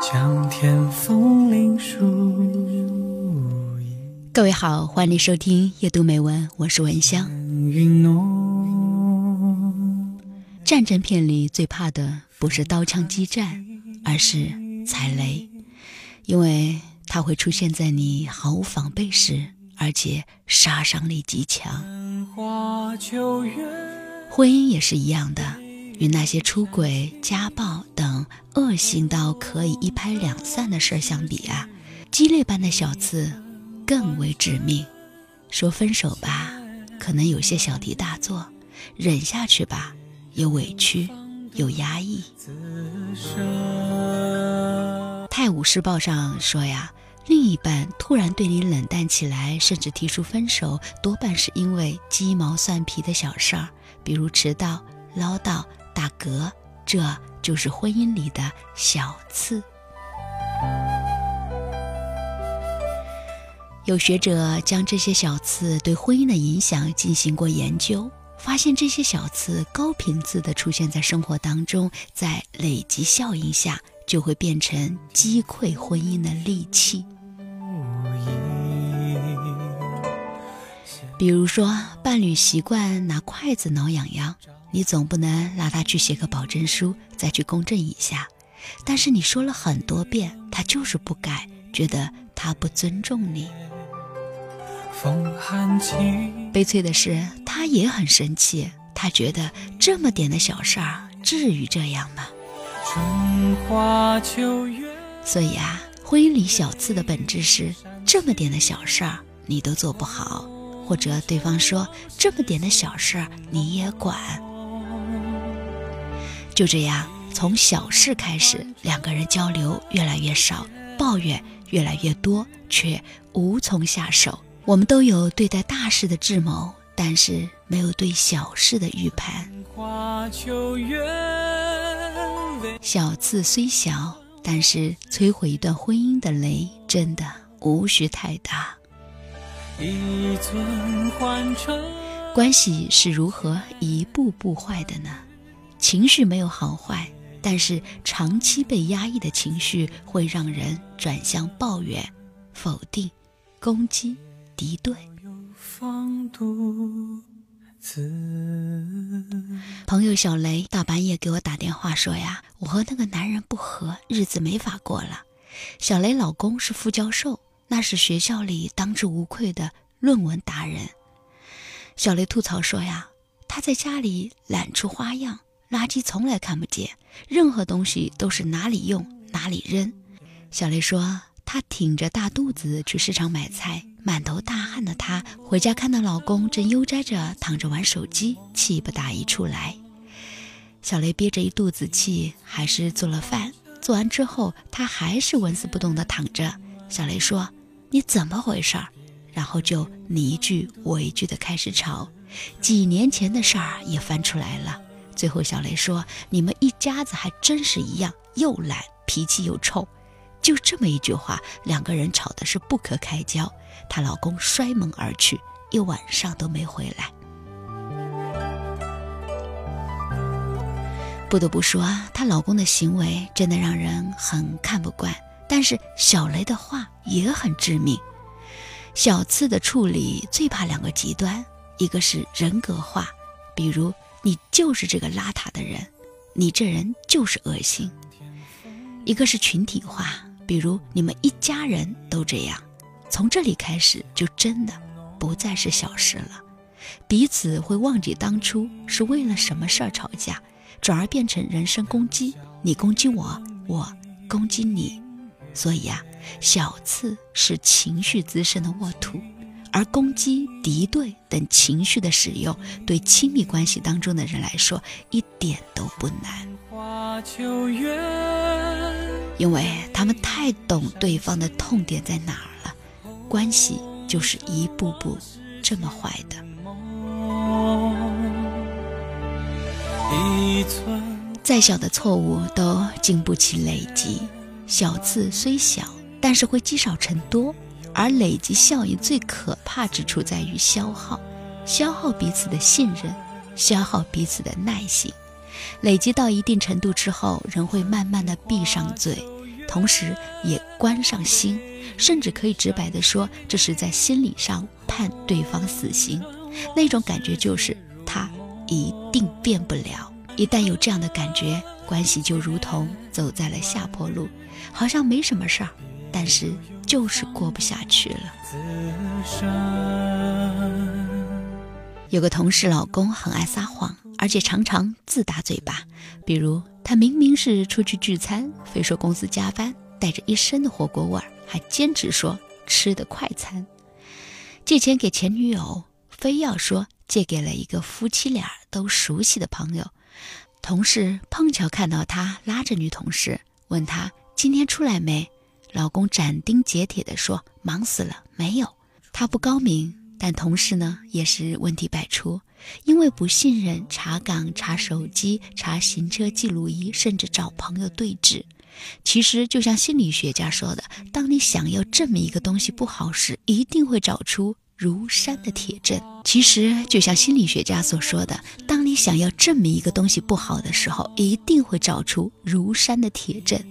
将天风铃树。各位好，欢迎收听夜读美文，我是文香。战争片里最怕的不是刀枪激战，而是踩雷，因为它会出现在你毫无防备时，而且杀伤力极强。花秋月，婚姻也是一样的，与那些出轨、家暴等恶性到可以一拍两散的事儿相比啊，鸡肋般的小刺更为致命。说分手吧，可能有些小题大做；忍下去吧，有委屈，有压抑。《泰晤士报》上说呀，另一半突然对你冷淡起来，甚至提出分手，多半是因为鸡毛蒜皮的小事儿，比如迟到、唠叨、打嗝，这就是婚姻里的小刺。有学者将这些小刺对婚姻的影响进行过研究，发现这些小刺高频次的出现在生活当中，在累积效应下，就会变成击溃婚姻的利器。比如说，伴侣习惯拿筷子挠痒痒，你总不能让他去写个保证书，再去公证一下。但是你说了很多遍，他就是不改，觉得他不尊重你。风寒，悲催的是，他也很生气，他觉得这么点的小事儿，至于这样吗？春花秋月，所以啊，婚姻里小刺的本质是这么点的小事儿你都做不好，或者对方说这么点的小事儿你也管，就这样从小事开始，两个人交流越来越少，抱怨越来越多，却无从下手。我们都有对待大事的智谋，但是没有对小事的预判。小字虽小，但是摧毁一段婚姻的雷真的无需太大。一尊换成关系是如何一步步坏的呢？情绪没有好坏，但是长期被压抑的情绪会让人转向抱怨、否定、攻击、敌对。朋友小雷大半夜给我打电话说呀，我和那个男人不和，日子没法过了。小雷老公是副教授，那是学校里当之无愧的论文达人。小雷吐槽说呀，他在家里懒出花样，垃圾从来看不见，任何东西都是哪里用哪里扔。小雷说，他挺着大肚子去市场买菜，满头大汗的他回家看到老公正悠哉着躺着玩手机，气不打一处来。小雷憋着一肚子气，还是做了饭。做完之后，他还是纹丝不动地躺着。小雷说：“你怎么回事儿？”然后就你一句我一句的开始吵，几年前的事儿也翻出来了。最后小雷说：“你们一家子还真是一样，又懒，脾气又臭。”就这么一句话，两个人吵的是不可开交。她老公摔门而去，一晚上都没回来。不得不说，她老公的行为真的让人很看不惯。但是小雷的话也很致命。小刺的处理最怕两个极端，一个是人格化，比如你就是这个邋遢的人，你这人就是恶心；一个是群体化，比如你们一家人都这样。从这里开始，就真的不再是小事了，彼此会忘记当初是为了什么事儿吵架，转而变成人身攻击，你攻击我，我攻击你。所以啊，小刺是情绪滋生的沃土，而攻击、敌对等情绪的使用，对亲密关系当中的人来说一点都不难，花秋月，因为他们太懂对方的痛点在哪儿了。关系就是一步步这么坏的。再小的错误都经不起累积，小刺虽小，但是会积少成多，而累积效应最可怕之处在于消耗，消耗彼此的信任，消耗彼此的耐心。累积到一定程度之后，人会慢慢的闭上嘴，同时也关上心，甚至可以直白的说，这是在心理上判对方死刑。那种感觉就是他一定变不了。一旦有这样的感觉，关系就如同走在了下坡路，好像没什么事儿，但是就是过不下去了。有个同事老公很爱撒谎，而且常常自打嘴巴。比如他明明是出去聚餐，非说公司加班，带着一身的火锅味儿，还坚持说吃的快餐。借钱给前女友，非要说借给了一个夫妻俩都熟悉的朋友。同事碰巧看到他拉着女同事，问他今天出来没？老公斩钉截铁地说忙死了，没有。他不高明。但同事呢，也是问题百出，因为不信任，查岗、查手机、查行车记录仪，甚至找朋友对质。其实，就像心理学家说的，当你想要证明一个东西不好时，一定会找出如山的铁证。其实，就像心理学家所说的，当你想要证明一个东西不好的时候，一定会找出如山的铁证。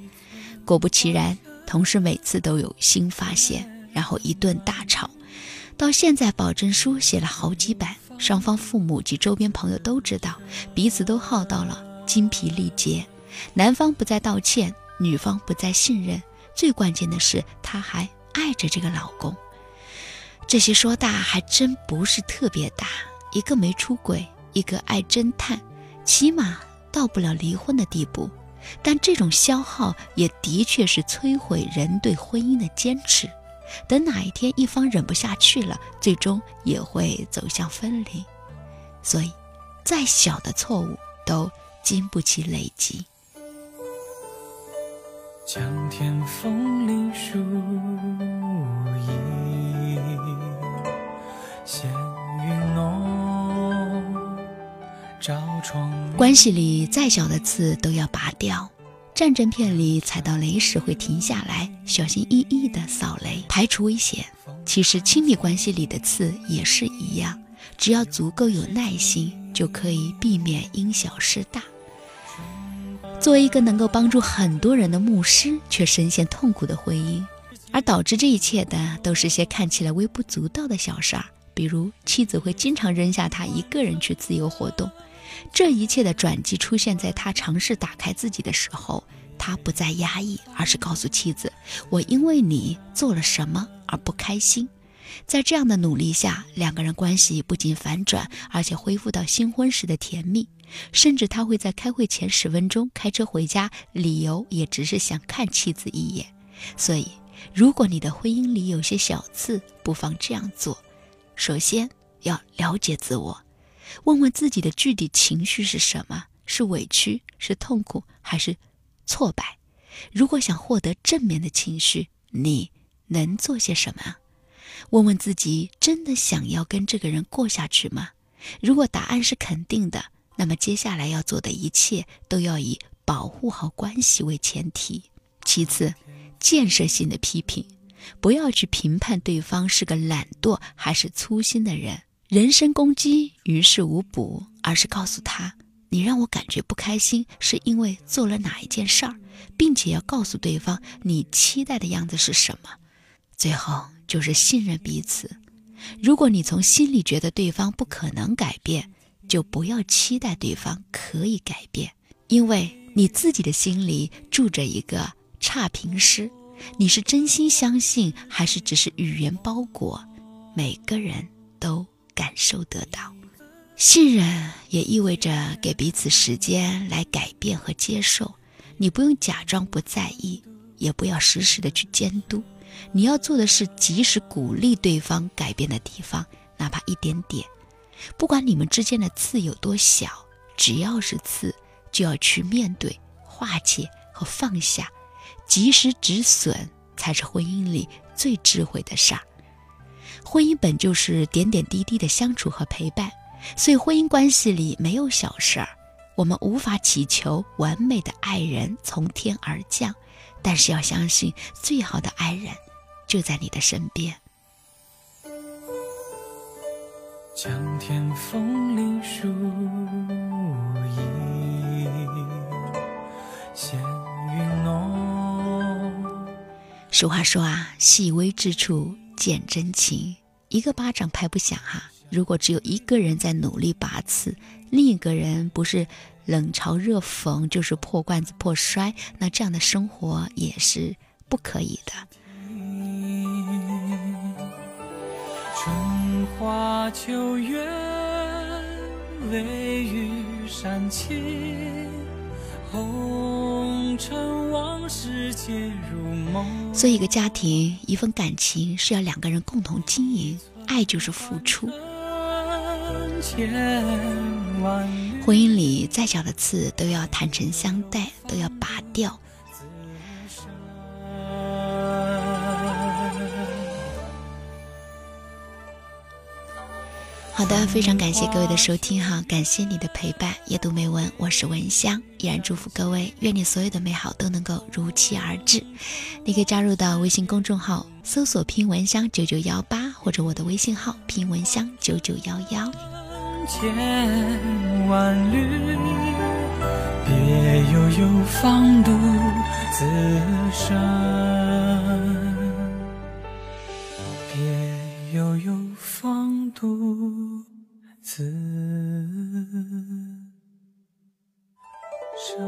果不其然，同事每次都有新发现，然后一顿大吵。到现在，保证书写了好几版，双方父母及周边朋友都知道，彼此都耗到了精疲力竭。男方不再道歉，女方不再信任，最关键的是，她还爱着这个老公。这些说大还真不是特别大，一个没出轨，一个爱侦探，起码到不了离婚的地步。但这种消耗也的确是摧毁人对婚姻的坚持。等哪一天一方忍不下去了，最终也会走向分离。所以，再小的错误都经不起累积。江天风铃树影，闲云浓，关系里再小的刺都要拔掉。战争片里踩到雷时会停下来，小心翼翼地扫雷，排除危险。其实亲密关系里的刺也是一样，只要足够有耐心，就可以避免因小失大。作为一个能够帮助很多人的牧师，却深陷痛苦的婚姻，而导致这一切的都是些看起来微不足道的小事儿，比如妻子会经常扔下他一个人去自由活动。这一切的转机出现在他尝试打开自己的时候，他不再压抑，而是告诉妻子：“我因为你做了什么而不开心。”在这样的努力下，两个人关系不仅反转，而且恢复到新婚时的甜蜜。甚至他会在开会前十分钟开车回家，理由也只是想看妻子一眼。所以，如果你的婚姻里有些小刺，不妨这样做：首先要了解自我。问问自己的具体情绪是什么？是委屈，是痛苦，还是挫败？如果想获得正面的情绪，你能做些什么？问问自己，真的想要跟这个人过下去吗？如果答案是肯定的，那么接下来要做的一切都要以保护好关系为前提。其次，建设性的批评，不要去评判对方是个懒惰还是粗心的人。人身攻击于事无补，而是告诉他：“你让我感觉不开心，是因为做了哪一件事儿，并且要告诉对方你期待的样子是什么。”最后就是信任彼此。如果你从心里觉得对方不可能改变，就不要期待对方可以改变，因为你自己的心里住着一个差评师。你是真心相信，还是只是语言包裹？每个人都。感受得到，信任也意味着给彼此时间来改变和接受。你不用假装不在意，也不要时时的去监督。你要做的是及时鼓励对方改变的地方，哪怕一点点。不管你们之间的刺有多小，只要是刺，就要去面对、化解和放下，及时止损，才是婚姻里最智慧的事儿。婚姻本就是点点滴滴的相处和陪伴，所以婚姻关系里没有小事儿。我们无法祈求完美的爱人从天而降，但是要相信最好的爱人就在你的身边。江天风铃树影，闲云浓，俗话说啊，细微之处见真情，一个巴掌拍不响哈。如果只有一个人在努力拔刺，另一个人不是冷嘲热讽，就是破罐子破摔，那这样的生活也是不可以的。春花秋月，微雨山青，所以，一个家庭，一份感情是要两个人共同经营，爱就是付出。婚姻里再小的刺都要坦诚相待，都要拔掉。好的，非常感谢各位的收听哈，感谢你的陪伴。夜读美文，我是文香，依然祝福各位，愿你所有的美好都能够如期而至。你可以加入到微信公众号，搜索“拼文香九九幺八”或者我的微信号“拼文香九九幺幺”。千万缕，别悠悠，放独自生。别悠悠，独自生。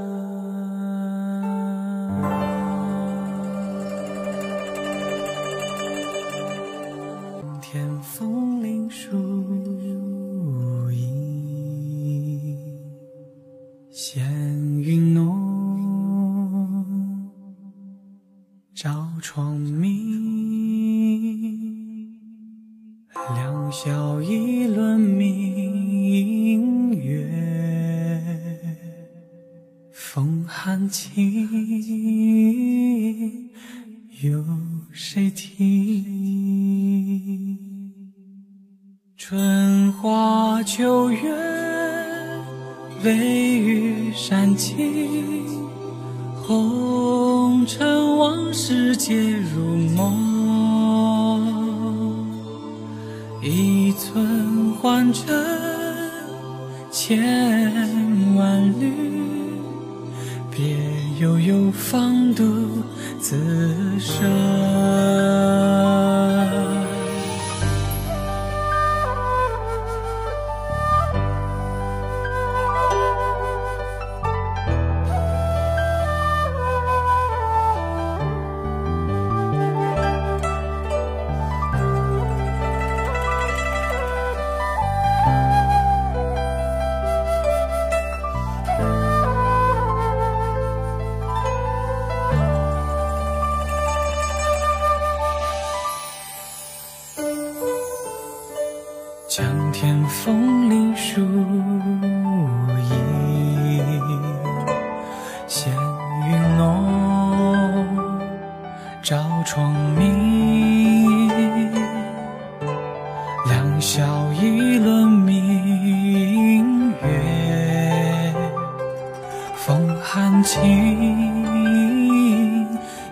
天风铃树有谁听？春花秋月，微雨山青，红尘。往事皆如梦，一寸换成千万缕，别悠悠，放独自情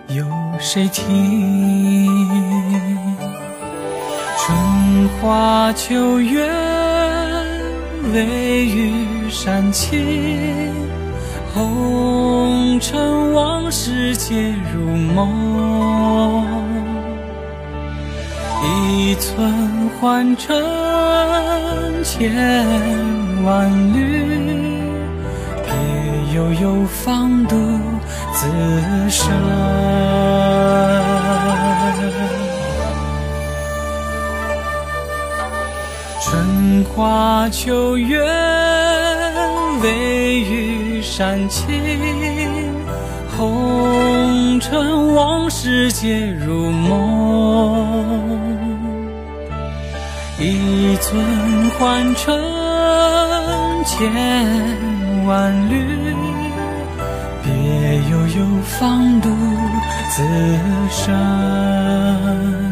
有。谁听？春花秋月，微雨山青，红尘往事皆如梦。一寸换成千万缕，悠悠，放独自生。春花秋月，微雨山青，红尘往事皆如梦。一寸还成千万缕，别悠悠，放独自生。